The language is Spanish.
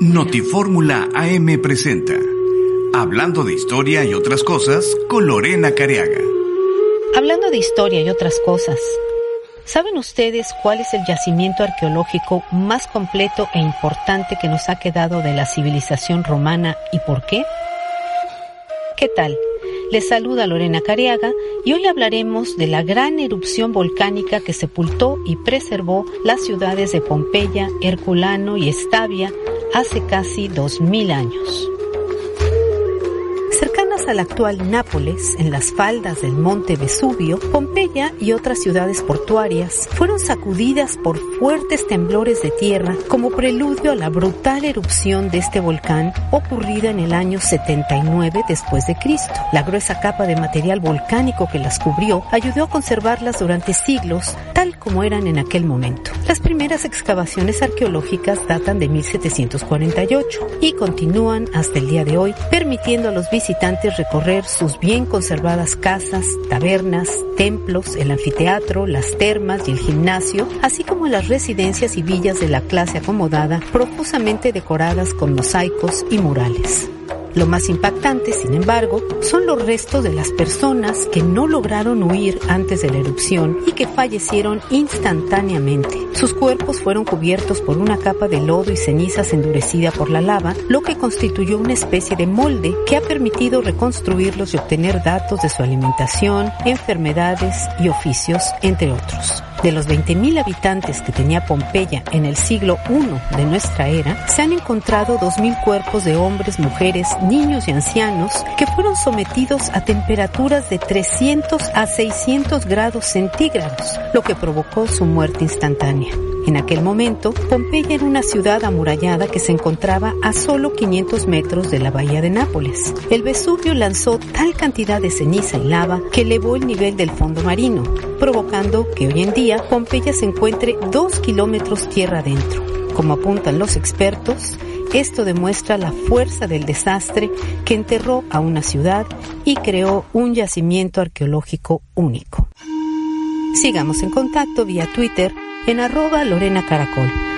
Notifórmula AM presenta Hablando de historia y otras cosas con Lorena Careaga. Hablando de historia y otras cosas, ¿saben ustedes cuál es el yacimiento arqueológico más completo e importante que nos ha quedado de la civilización romana y por qué? ¿Qué tal? Les saluda Lorena Cariaga y hoy hablaremos de la gran erupción volcánica que sepultó y preservó las ciudades de Pompeya, Herculano y Estavia hace casi 2000 años al actual Nápoles, en las faldas del monte Vesubio, Pompeya y otras ciudades portuarias fueron sacudidas por fuertes temblores de tierra como preludio a la brutal erupción de este volcán ocurrida en el año 79 después de Cristo. La gruesa capa de material volcánico que las cubrió ayudó a conservarlas durante siglos tal como eran en aquel momento. Las primeras excavaciones arqueológicas datan de 1748 y continúan hasta el día de hoy, permitiendo a los visitantes recorrer sus bien conservadas casas, tabernas, templos, el anfiteatro, las termas y el gimnasio, así como las residencias y villas de la clase acomodada, profusamente decoradas con mosaicos y murales. Lo más impactante, sin embargo, son los restos de las personas que no lograron huir antes de la erupción y que fallecieron instantáneamente. Sus cuerpos fueron cubiertos por una capa de lodo y cenizas endurecida por la lava, lo que constituyó una especie de molde que ha permitido reconstruirlos y obtener datos de su alimentación, enfermedades y oficios, entre otros. De los 20.000 habitantes que tenía Pompeya en el siglo I de nuestra era, se han encontrado 2.000 cuerpos de hombres, mujeres, niños y ancianos que fueron sometidos a temperaturas de 300 a 600 grados centígrados, lo que provocó su muerte instantánea. En aquel momento, Pompeya era una ciudad amurallada que se encontraba a solo 500 metros de la bahía de Nápoles. El Vesubio lanzó tal cantidad de ceniza y lava que elevó el nivel del fondo marino, provocando que hoy en día Pompeya se encuentre dos kilómetros tierra adentro. Como apuntan los expertos, esto demuestra la fuerza del desastre que enterró a una ciudad y creó un yacimiento arqueológico único. Sigamos en contacto vía Twitter en arroba Lorena Caracol